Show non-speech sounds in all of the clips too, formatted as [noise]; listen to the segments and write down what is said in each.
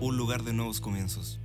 un lugar de nuevos comienzos.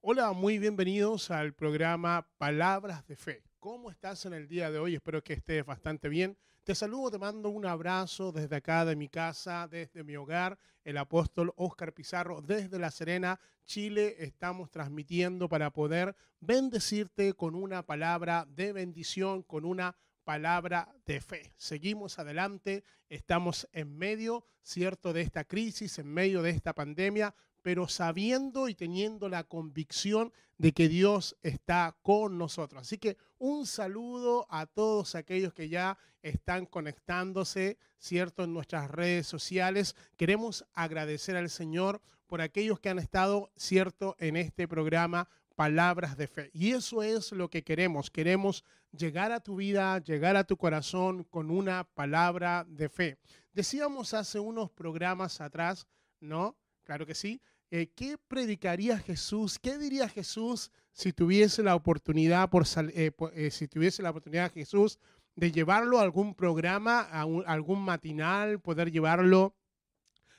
Hola, muy bienvenidos al programa Palabras de Fe. ¿Cómo estás en el día de hoy? Espero que estés bastante bien. Te saludo, te mando un abrazo desde acá de mi casa, desde mi hogar, el apóstol Oscar Pizarro, desde La Serena, Chile. Estamos transmitiendo para poder bendecirte con una palabra de bendición, con una palabra de fe. Seguimos adelante, estamos en medio, cierto, de esta crisis, en medio de esta pandemia, pero sabiendo y teniendo la convicción de que Dios está con nosotros. Así que un saludo a todos aquellos que ya están conectándose, ¿cierto?, en nuestras redes sociales. Queremos agradecer al Señor por aquellos que han estado, ¿cierto?, en este programa palabras de fe. Y eso es lo que queremos. Queremos llegar a tu vida, llegar a tu corazón con una palabra de fe. Decíamos hace unos programas atrás, ¿no? Claro que sí. Eh, ¿Qué predicaría Jesús? ¿Qué diría Jesús si tuviese la oportunidad, por, eh, eh, si tuviese la oportunidad Jesús de llevarlo a algún programa, a, algún matinal, poder llevarlo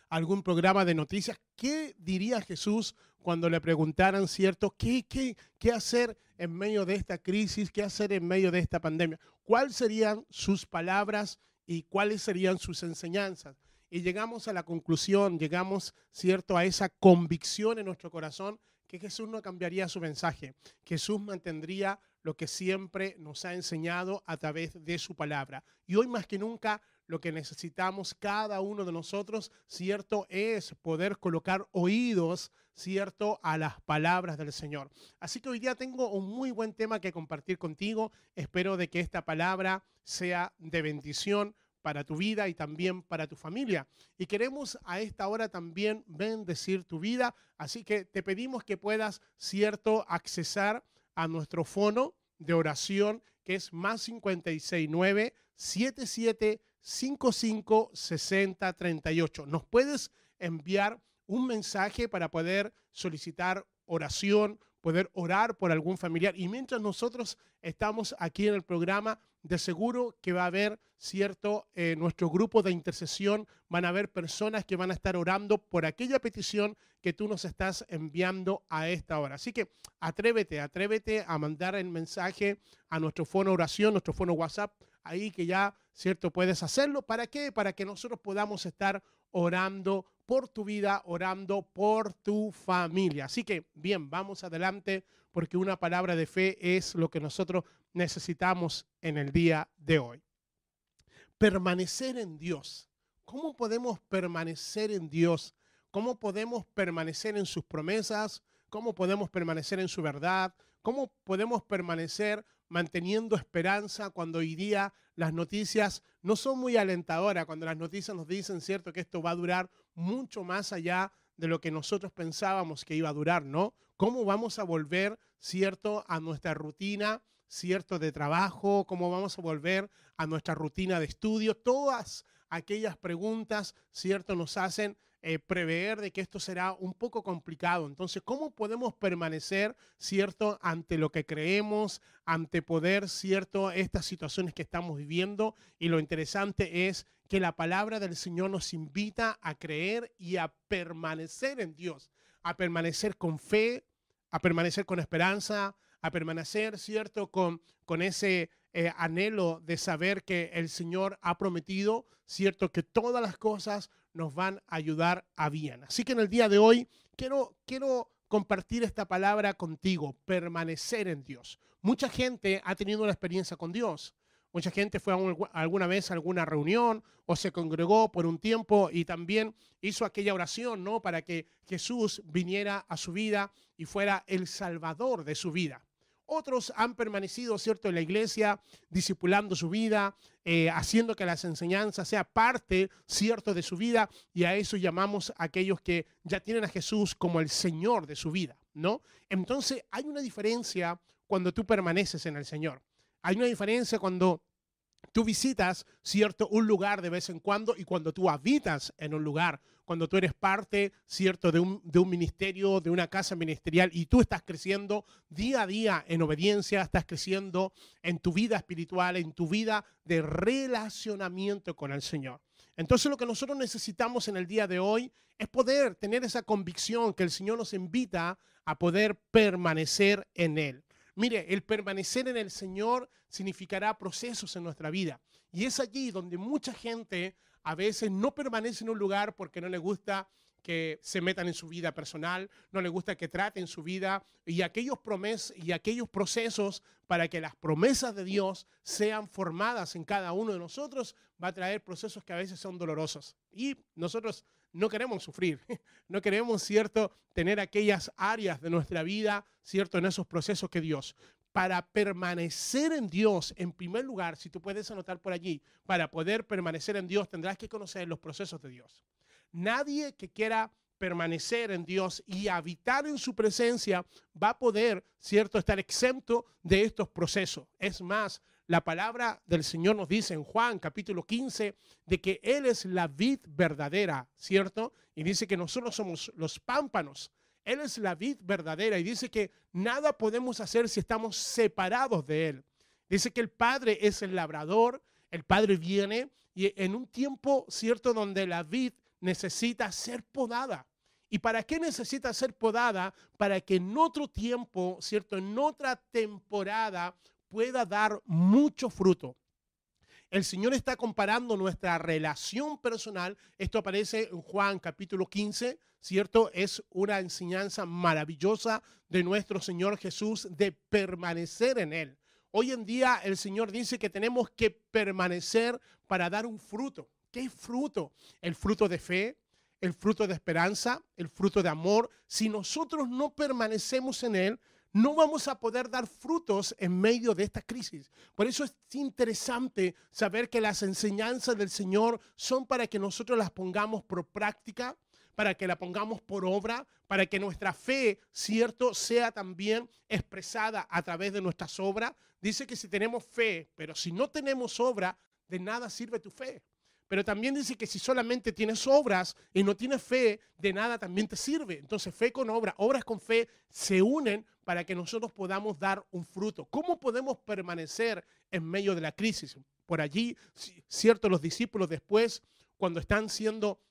a algún programa de noticias? ¿Qué diría Jesús cuando le preguntaran, cierto, qué, qué, qué hacer en medio de esta crisis, qué hacer en medio de esta pandemia? ¿Cuáles serían sus palabras y cuáles serían sus enseñanzas? Y llegamos a la conclusión, llegamos, ¿cierto?, a esa convicción en nuestro corazón que Jesús no cambiaría su mensaje. Jesús mantendría lo que siempre nos ha enseñado a través de su palabra. Y hoy más que nunca lo que necesitamos cada uno de nosotros, ¿cierto? Es poder colocar oídos, ¿cierto? A las palabras del Señor. Así que hoy día tengo un muy buen tema que compartir contigo. Espero de que esta palabra sea de bendición para tu vida y también para tu familia. Y queremos a esta hora también bendecir tu vida, así que te pedimos que puedas, cierto, accesar a nuestro fono de oración que es más 569 77 55 60 38. Nos puedes enviar un mensaje para poder solicitar oración, poder orar por algún familiar. Y mientras nosotros estamos aquí en el programa, de seguro que va a haber, cierto, eh, nuestro grupo de intercesión, van a haber personas que van a estar orando por aquella petición que tú nos estás enviando a esta hora. Así que atrévete, atrévete a mandar el mensaje a nuestro fono oración, nuestro fono WhatsApp, ahí que ya, cierto, puedes hacerlo. ¿Para qué? Para que nosotros podamos estar orando por tu vida, orando por tu familia. Así que, bien, vamos adelante porque una palabra de fe es lo que nosotros necesitamos en el día de hoy. Permanecer en Dios. ¿Cómo podemos permanecer en Dios? ¿Cómo podemos permanecer en sus promesas? ¿Cómo podemos permanecer en su verdad? ¿Cómo podemos permanecer manteniendo esperanza cuando hoy día las noticias no son muy alentadoras, cuando las noticias nos dicen, cierto, que esto va a durar mucho más allá de lo que nosotros pensábamos que iba a durar, ¿no? ¿Cómo vamos a volver, cierto, a nuestra rutina, cierto, de trabajo? ¿Cómo vamos a volver a nuestra rutina de estudio? Todas aquellas preguntas, cierto, nos hacen eh, prever de que esto será un poco complicado. Entonces, ¿cómo podemos permanecer, cierto, ante lo que creemos, ante poder, cierto, estas situaciones que estamos viviendo? Y lo interesante es que la palabra del Señor nos invita a creer y a permanecer en Dios, a permanecer con fe, a permanecer con esperanza, a permanecer, cierto, con, con ese eh, anhelo de saber que el Señor ha prometido, cierto, que todas las cosas nos van a ayudar a bien. Así que en el día de hoy quiero, quiero compartir esta palabra contigo, permanecer en Dios. Mucha gente ha tenido una experiencia con Dios. Mucha gente fue alguna vez a alguna reunión o se congregó por un tiempo y también hizo aquella oración, ¿no? Para que Jesús viniera a su vida y fuera el salvador de su vida. Otros han permanecido, ¿cierto?, en la iglesia, discipulando su vida, eh, haciendo que las enseñanzas sea parte, ¿cierto?, de su vida. Y a eso llamamos a aquellos que ya tienen a Jesús como el Señor de su vida, ¿no? Entonces, hay una diferencia cuando tú permaneces en el Señor. Hay una diferencia cuando tú visitas, ¿cierto? Un lugar de vez en cuando y cuando tú habitas en un lugar, cuando tú eres parte, ¿cierto? De un, de un ministerio, de una casa ministerial y tú estás creciendo día a día en obediencia, estás creciendo en tu vida espiritual, en tu vida de relacionamiento con el Señor. Entonces lo que nosotros necesitamos en el día de hoy es poder tener esa convicción que el Señor nos invita a poder permanecer en Él. Mire, el permanecer en el Señor significará procesos en nuestra vida. Y es allí donde mucha gente a veces no permanece en un lugar porque no le gusta que se metan en su vida personal, no le gusta que traten su vida y aquellos promes y aquellos procesos para que las promesas de Dios sean formadas en cada uno de nosotros va a traer procesos que a veces son dolorosos. Y nosotros no queremos sufrir, [laughs] no queremos, cierto, tener aquellas áreas de nuestra vida, cierto, en esos procesos que Dios. Para permanecer en Dios, en primer lugar, si tú puedes anotar por allí, para poder permanecer en Dios tendrás que conocer los procesos de Dios. Nadie que quiera permanecer en Dios y habitar en su presencia va a poder, cierto, estar exento de estos procesos. Es más, la palabra del Señor nos dice en Juan capítulo 15 de que Él es la vid verdadera, ¿cierto? Y dice que nosotros somos los pámpanos. Él es la vid verdadera y dice que nada podemos hacer si estamos separados de Él. Dice que el Padre es el labrador, el Padre viene y en un tiempo, ¿cierto?, donde la vid necesita ser podada. ¿Y para qué necesita ser podada? Para que en otro tiempo, ¿cierto? En otra temporada pueda dar mucho fruto. El Señor está comparando nuestra relación personal. Esto aparece en Juan capítulo 15, ¿cierto? Es una enseñanza maravillosa de nuestro Señor Jesús de permanecer en Él. Hoy en día el Señor dice que tenemos que permanecer para dar un fruto. ¿Qué fruto? El fruto de fe, el fruto de esperanza, el fruto de amor. Si nosotros no permanecemos en Él, no vamos a poder dar frutos en medio de esta crisis. Por eso es interesante saber que las enseñanzas del Señor son para que nosotros las pongamos por práctica, para que la pongamos por obra, para que nuestra fe, cierto, sea también expresada a través de nuestras obras. Dice que si tenemos fe, pero si no tenemos obra, de nada sirve tu fe. Pero también dice que si solamente tienes obras y no tienes fe, de nada también te sirve. Entonces, fe con obra, obras con fe se unen para que nosotros podamos dar un fruto. ¿Cómo podemos permanecer en medio de la crisis? Por allí, cierto, los discípulos después, cuando están siendo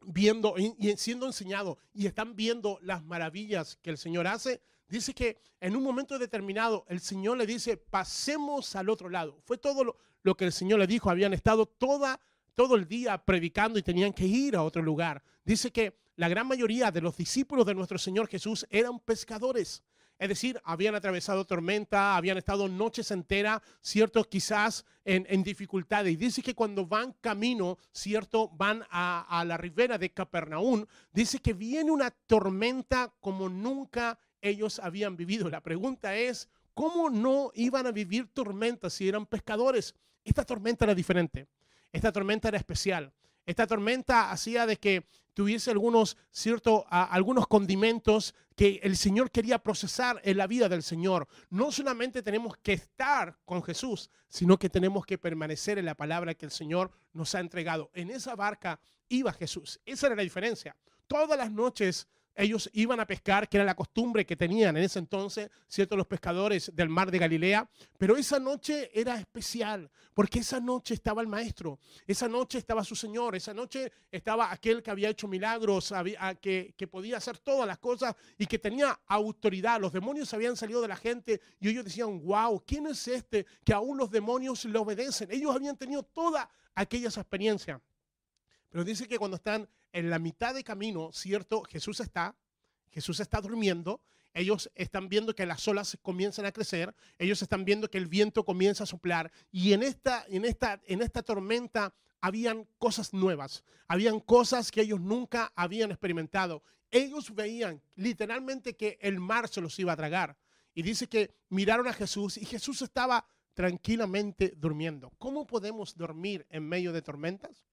viendo y siendo enseñados y están viendo las maravillas que el Señor hace, dice que en un momento determinado el Señor le dice, pasemos al otro lado. Fue todo lo, lo que el Señor le dijo, habían estado toda todo el día predicando y tenían que ir a otro lugar. Dice que la gran mayoría de los discípulos de nuestro Señor Jesús eran pescadores. Es decir, habían atravesado tormenta, habían estado noches enteras, cierto, quizás en, en dificultades. Y dice que cuando van camino, cierto, van a, a la ribera de Capernaum, dice que viene una tormenta como nunca ellos habían vivido. La pregunta es, ¿cómo no iban a vivir tormentas si eran pescadores? Esta tormenta era diferente. Esta tormenta era especial. Esta tormenta hacía de que tuviese algunos, cierto, algunos condimentos que el Señor quería procesar en la vida del Señor. No solamente tenemos que estar con Jesús, sino que tenemos que permanecer en la palabra que el Señor nos ha entregado. En esa barca iba Jesús. Esa era la diferencia. Todas las noches ellos iban a pescar, que era la costumbre que tenían en ese entonces, ciertos los pescadores del mar de Galilea, pero esa noche era especial, porque esa noche estaba el maestro, esa noche estaba su Señor, esa noche estaba aquel que había hecho milagros, que, que podía hacer todas las cosas y que tenía autoridad. Los demonios habían salido de la gente y ellos decían, wow, ¿quién es este que aún los demonios le obedecen? Ellos habían tenido toda aquellas experiencias. Pero dice que cuando están en la mitad de camino, ¿cierto? Jesús está, Jesús está durmiendo, ellos están viendo que las olas comienzan a crecer, ellos están viendo que el viento comienza a soplar y en esta, en esta, en esta tormenta habían cosas nuevas, habían cosas que ellos nunca habían experimentado. Ellos veían literalmente que el mar se los iba a tragar. Y dice que miraron a Jesús y Jesús estaba tranquilamente durmiendo. ¿Cómo podemos dormir en medio de tormentas?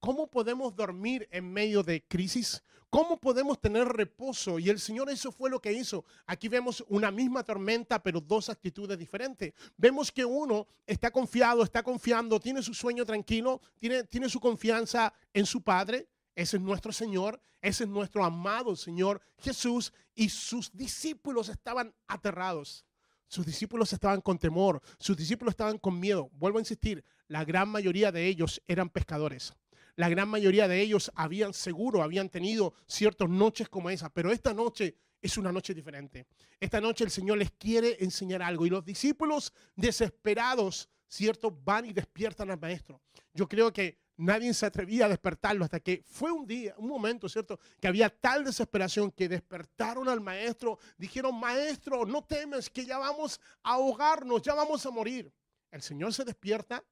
¿Cómo podemos dormir en medio de crisis? ¿Cómo podemos tener reposo? Y el Señor eso fue lo que hizo. Aquí vemos una misma tormenta, pero dos actitudes diferentes. Vemos que uno está confiado, está confiando, tiene su sueño tranquilo, tiene, tiene su confianza en su Padre. Ese es nuestro Señor, ese es nuestro amado Señor Jesús. Y sus discípulos estaban aterrados. Sus discípulos estaban con temor, sus discípulos estaban con miedo. Vuelvo a insistir, la gran mayoría de ellos eran pescadores. La gran mayoría de ellos habían seguro, habían tenido ciertas noches como esa, pero esta noche es una noche diferente. Esta noche el Señor les quiere enseñar algo y los discípulos desesperados, ¿cierto? Van y despiertan al maestro. Yo creo que nadie se atrevía a despertarlo hasta que fue un día, un momento, ¿cierto? Que había tal desesperación que despertaron al maestro, dijeron, maestro, no temes que ya vamos a ahogarnos, ya vamos a morir. El Señor se despierta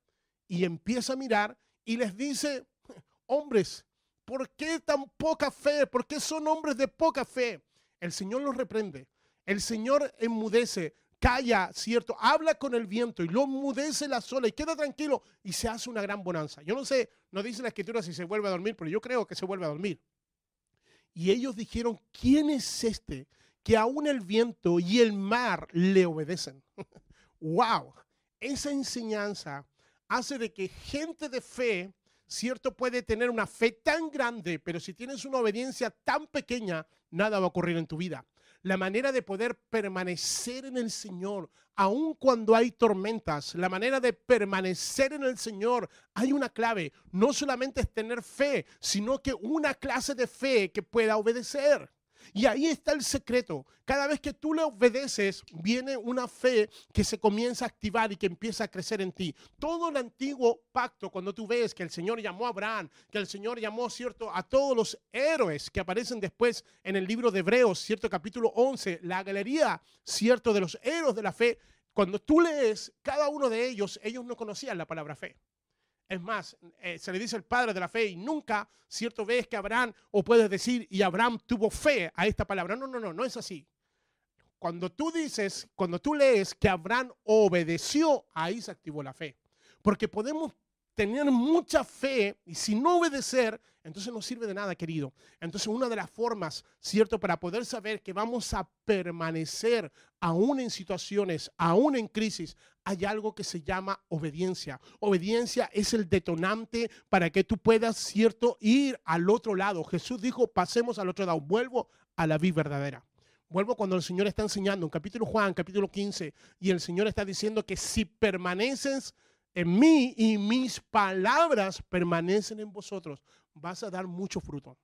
y empieza a mirar y les dice, hombres, ¿por qué tan poca fe? ¿Por qué son hombres de poca fe? El Señor los reprende. El Señor enmudece, calla, ¿cierto? Habla con el viento y lo enmudece la sola y queda tranquilo y se hace una gran bonanza. Yo no sé, no dice la escritura si se vuelve a dormir, pero yo creo que se vuelve a dormir. Y ellos dijeron, ¿quién es este que aún el viento y el mar le obedecen? [laughs] ¡Wow! Esa enseñanza hace de que gente de fe, cierto, puede tener una fe tan grande, pero si tienes una obediencia tan pequeña, nada va a ocurrir en tu vida. La manera de poder permanecer en el Señor, aun cuando hay tormentas, la manera de permanecer en el Señor, hay una clave. No solamente es tener fe, sino que una clase de fe que pueda obedecer. Y ahí está el secreto. Cada vez que tú le obedeces, viene una fe que se comienza a activar y que empieza a crecer en ti. Todo el antiguo pacto, cuando tú ves que el Señor llamó a Abraham, que el Señor llamó, ¿cierto?, a todos los héroes que aparecen después en el libro de Hebreos, ¿cierto?, capítulo 11, la galería, ¿cierto?, de los héroes de la fe. Cuando tú lees cada uno de ellos, ellos no conocían la palabra fe. Es más, eh, se le dice el padre de la fe y nunca, cierto, ves que Abraham, o puedes decir, y Abraham tuvo fe a esta palabra. No, no, no, no es así. Cuando tú dices, cuando tú lees que Abraham obedeció, ahí se activó la fe. Porque podemos tener mucha fe y si no obedecer, entonces no sirve de nada, querido. Entonces una de las formas, ¿cierto? Para poder saber que vamos a permanecer aún en situaciones, aún en crisis, hay algo que se llama obediencia. Obediencia es el detonante para que tú puedas, ¿cierto? Ir al otro lado. Jesús dijo, pasemos al otro lado. Vuelvo a la vida verdadera. Vuelvo cuando el Señor está enseñando en capítulo Juan, capítulo 15, y el Señor está diciendo que si permaneces en mí y mis palabras permanecen en vosotros, vas a dar mucho fruto.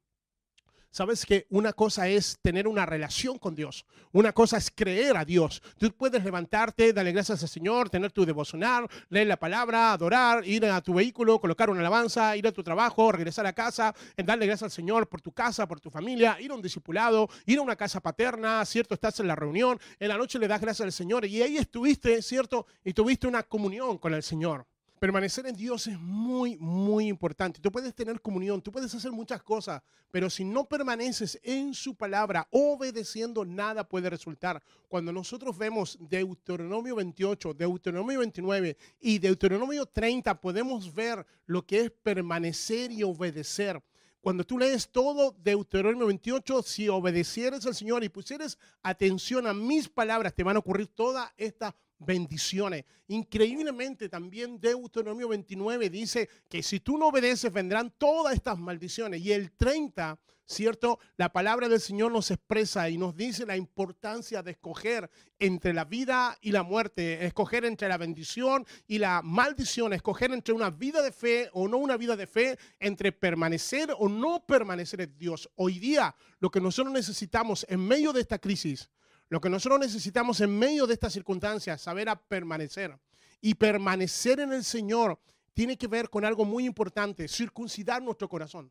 Sabes que una cosa es tener una relación con Dios, una cosa es creer a Dios. Tú puedes levantarte, darle gracias al Señor, tener tu devocional, leer la palabra, adorar, ir a tu vehículo, colocar una alabanza, ir a tu trabajo, regresar a casa, darle gracias al Señor por tu casa, por tu familia, ir a un discipulado, ir a una casa paterna, ¿cierto? Estás en la reunión, en la noche le das gracias al Señor y ahí estuviste, ¿cierto? Y tuviste una comunión con el Señor. Permanecer en Dios es muy, muy importante. Tú puedes tener comunión, tú puedes hacer muchas cosas, pero si no permaneces en su palabra, obedeciendo, nada puede resultar. Cuando nosotros vemos Deuteronomio 28, Deuteronomio 29 y Deuteronomio 30, podemos ver lo que es permanecer y obedecer. Cuando tú lees todo Deuteronomio 28, si obedecieres al Señor y pusieres atención a mis palabras, te van a ocurrir todas estas bendiciones. Increíblemente también Deuteronomio 29 dice que si tú no obedeces vendrán todas estas maldiciones. Y el 30, ¿cierto? La palabra del Señor nos expresa y nos dice la importancia de escoger entre la vida y la muerte, escoger entre la bendición y la maldición, escoger entre una vida de fe o no una vida de fe, entre permanecer o no permanecer en Dios. Hoy día lo que nosotros necesitamos en medio de esta crisis, lo que nosotros necesitamos en medio de estas circunstancias, saber a permanecer. Y permanecer en el Señor tiene que ver con algo muy importante, circuncidar nuestro corazón.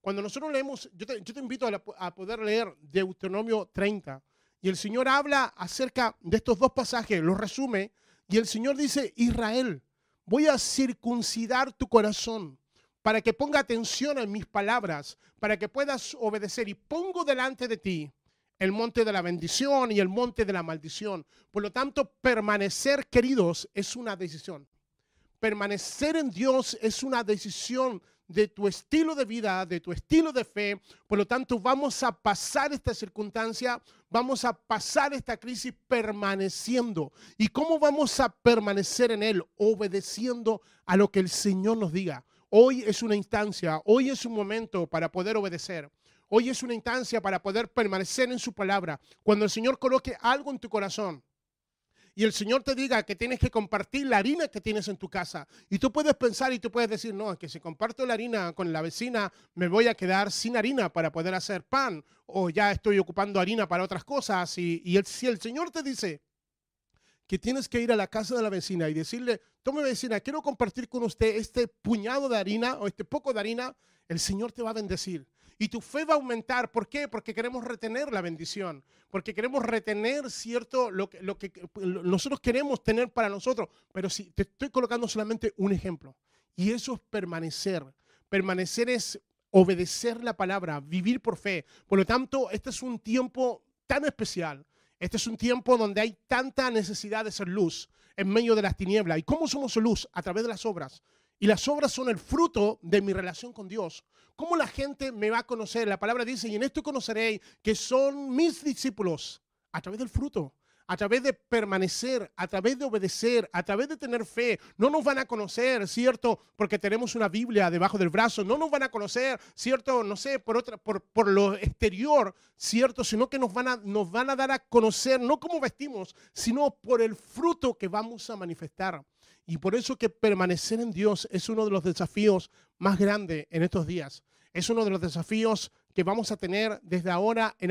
Cuando nosotros leemos, yo te, invito a, poder leer Deuteronomio 30, y el Señor habla acerca de estos dos pasajes, los resume, y el Señor dice, Israel, voy a circuncidar tu corazón para que ponga atención a mis palabras, para que puedas obedecer, y pongo delante de ti el monte de la bendición y el monte de la maldición. Por lo tanto, permanecer queridos es una decisión. Permanecer en Dios es una decisión de tu estilo de vida, de tu estilo de fe. Por lo tanto, vamos a pasar esta circunstancia, vamos a pasar esta crisis permaneciendo. ¿Y cómo vamos a permanecer en Él? Obedeciendo a lo que el Señor nos diga. Hoy es una instancia, hoy es un momento para poder obedecer. Hoy es una instancia para poder permanecer en su palabra. Cuando el Señor coloque algo en tu corazón, y el Señor te diga que tienes que compartir la harina que tienes en tu casa. Y tú puedes pensar y tú puedes decir, no, es que si comparto la harina con la vecina, me voy a quedar sin harina para poder hacer pan. O ya estoy ocupando harina para otras cosas. Y, el, si el Señor te dice que tienes que ir a la casa de la vecina y decirle, tome vecina, quiero compartir con usted este puñado de harina o este poco de harina, el Señor te va a bendecir. Y tu fe va a aumentar. ¿Por qué? Porque queremos retener la bendición. Porque queremos retener, ¿cierto? Lo que, lo que nosotros queremos tener para nosotros. Pero si te estoy colocando solamente un ejemplo. Y eso es permanecer. Permanecer es obedecer la palabra, vivir por fe. Por lo tanto, este es un tiempo tan especial. Este es un tiempo donde hay tanta necesidad de ser luz en medio de las tinieblas. ¿Y cómo somos luz? A través de las obras. Y las obras son el fruto de mi relación con Dios. ¿Cómo la gente me va a conocer? La palabra dice, y en esto conoceréis que son mis discípulos a través del fruto, a través de permanecer, a través de obedecer, a través de tener fe. No nos van a conocer, ¿cierto? Porque tenemos una Biblia debajo del brazo. No nos van a conocer, ¿cierto? No sé, por, otra, por, por lo exterior, ¿cierto? Sino que nos van, a, nos van a dar a conocer, no como vestimos, sino por el fruto que vamos a manifestar. Y por eso que permanecer en Dios es uno de los desafíos más grandes en estos días. Es uno de los desafíos que vamos a tener desde ahora en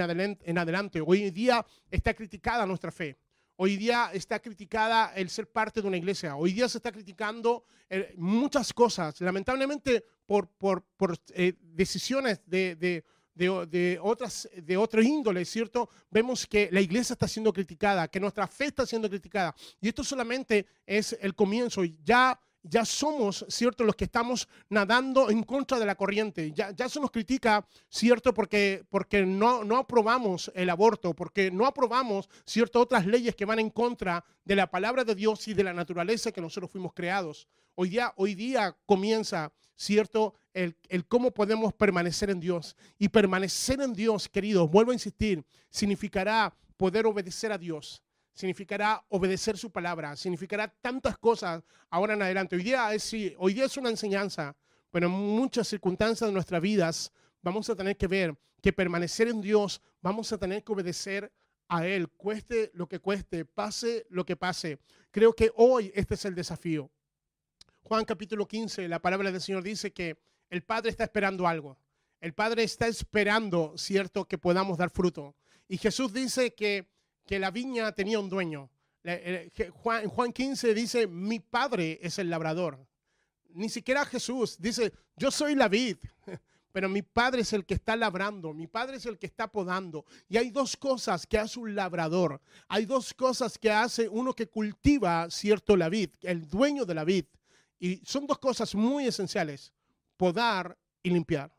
adelante. Hoy día está criticada nuestra fe. Hoy día está criticada el ser parte de una iglesia. Hoy día se está criticando eh, muchas cosas, lamentablemente por, por, eh, decisiones de, de, otras, de otra índole, ¿cierto? Vemos que la iglesia está siendo criticada, que nuestra fe está siendo criticada. Y esto solamente es el comienzo. Ya, ya somos, ¿cierto? Los que estamos nadando en contra de la corriente. Ya, ya se nos critica, ¿cierto? Porque, porque no, no aprobamos el aborto, porque no aprobamos, ¿cierto? Otras leyes que van en contra de la palabra de Dios y de la naturaleza que nosotros fuimos creados. Hoy día, hoy día comienza, ¿cierto? El, cómo podemos permanecer en Dios. Y permanecer en Dios, queridos, vuelvo a insistir, significará poder obedecer a Dios. Significará obedecer su palabra. Significará tantas cosas ahora en adelante. Hoy día es, sí, hoy día es una enseñanza, pero en muchas circunstancias de nuestras vidas vamos a tener que ver que permanecer en Dios, vamos a tener que obedecer a Él, cueste lo que cueste, pase lo que pase. Creo que hoy este es el desafío. Juan capítulo 15, la palabra del Señor dice que el Padre está esperando algo. El Padre está esperando, cierto, que podamos dar fruto. Y Jesús dice que, que la viña tenía un dueño. Juan, Juan 15 dice, mi Padre es el labrador. Ni siquiera Jesús dice, yo soy la vid, [laughs] pero mi Padre es el que está labrando, mi Padre es el que está podando. Y hay dos cosas que hace un labrador. Hay dos cosas que hace uno que cultiva, cierto, la vid, el dueño de la vid. Y son dos cosas muy esenciales, podar y limpiar.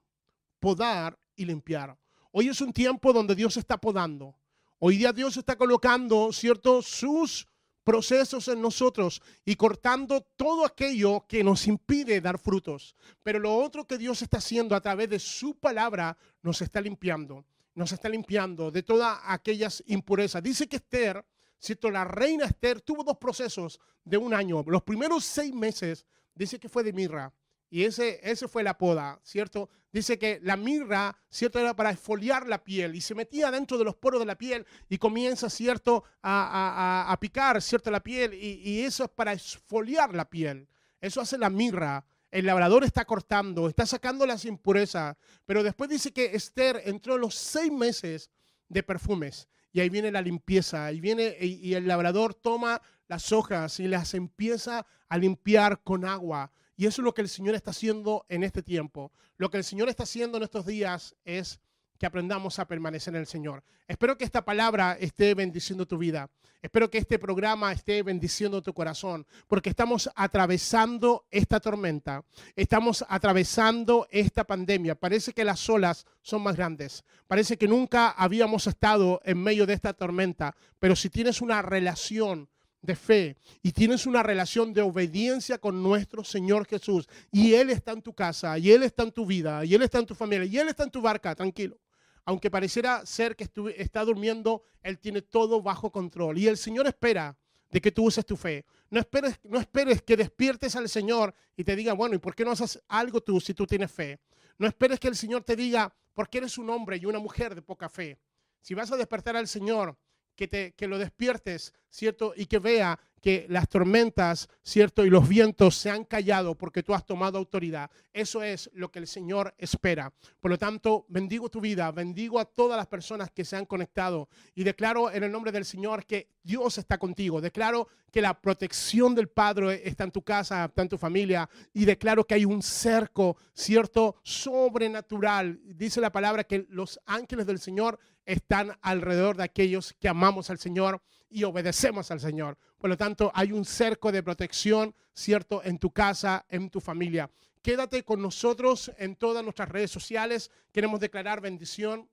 Podar y limpiar. Hoy es un tiempo donde Dios está podando. Hoy día Dios está colocando, ¿cierto?, sus procesos en nosotros y cortando todo aquello que nos impide dar frutos. Pero lo otro que Dios está haciendo a través de su palabra nos está limpiando. Nos está limpiando de todas aquellas impurezas. Dice que Esther ¿cierto? La reina Esther tuvo dos procesos de un año. Los primeros seis meses dice que fue de mirra. Y ese, ese fue la poda, ¿cierto? Dice que la mirra, ¿cierto? Era para esfoliar la piel y se metía dentro de los poros de la piel y comienza, ¿cierto? A, a, picar, ¿cierto? La piel y, y, eso es para esfoliar la piel. Eso hace la mirra. El labrador está cortando, está sacando las impurezas. Pero después dice que Esther entró los seis meses de perfumes y ahí viene la limpieza, ahí viene y, el labrador toma las hojas y las empieza a limpiar con agua. Y eso es lo que el Señor está haciendo en este tiempo. Lo que el Señor está haciendo en estos días es que aprendamos a permanecer en el Señor. Espero que esta palabra esté bendiciendo tu vida. Espero que este programa esté bendiciendo tu corazón, porque estamos atravesando esta tormenta, estamos atravesando esta pandemia. Parece que las olas son más grandes, parece que nunca habíamos estado en medio de esta tormenta, pero si tienes una relación de fe y tienes una relación de obediencia con nuestro Señor Jesús y Él está en tu casa y Él está en tu vida y Él está en tu familia y Él está en tu barca, tranquilo. Aunque pareciera ser que está durmiendo, Él tiene todo bajo control y el Señor espera de que tú uses tu fe. No esperes, no esperes que despiertes al Señor y te diga, bueno, ¿y por qué no haces algo tú si tú tienes fe? No esperes que el Señor te diga, porque eres un hombre y una mujer de poca fe. Si vas a despertar al Señor, que, te, que lo despiertes, ¿cierto? Y que vea que las tormentas, ¿cierto? Y los vientos se han callado porque tú has tomado autoridad. Eso es lo que el Señor espera. Por lo tanto, bendigo tu vida, bendigo a todas las personas que se han conectado y declaro en el nombre del Señor que Dios está contigo. Declaro que la protección del Padre está en tu casa, está en tu familia y declaro que hay un cerco, ¿cierto? Sobrenatural. Dice la palabra que los ángeles del Señor están alrededor de aquellos que amamos al Señor y obedecemos al Señor. Por lo tanto, hay un cerco de protección, ¿cierto?, en tu casa, en tu familia. Quédate con nosotros en todas nuestras redes sociales. Queremos declarar bendición.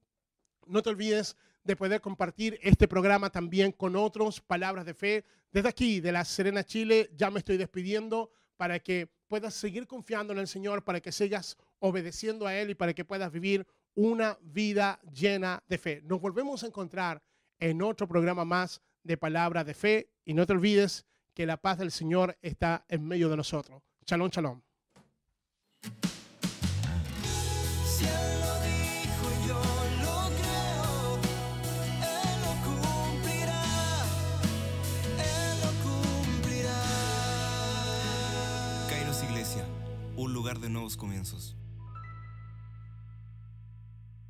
No te olvides de poder compartir este programa también con otros, palabras de fe. Desde aquí, de la Serena Chile, ya me estoy despidiendo para que puedas seguir confiando en el Señor, para que sigas obedeciendo a Él y para que puedas vivir una vida llena de fe. Nos volvemos a encontrar en otro programa más de palabra de fe y no te olvides que la paz del Señor está en medio de nosotros. Shalom, shalom. Iglesia, un lugar de nuevos comienzos.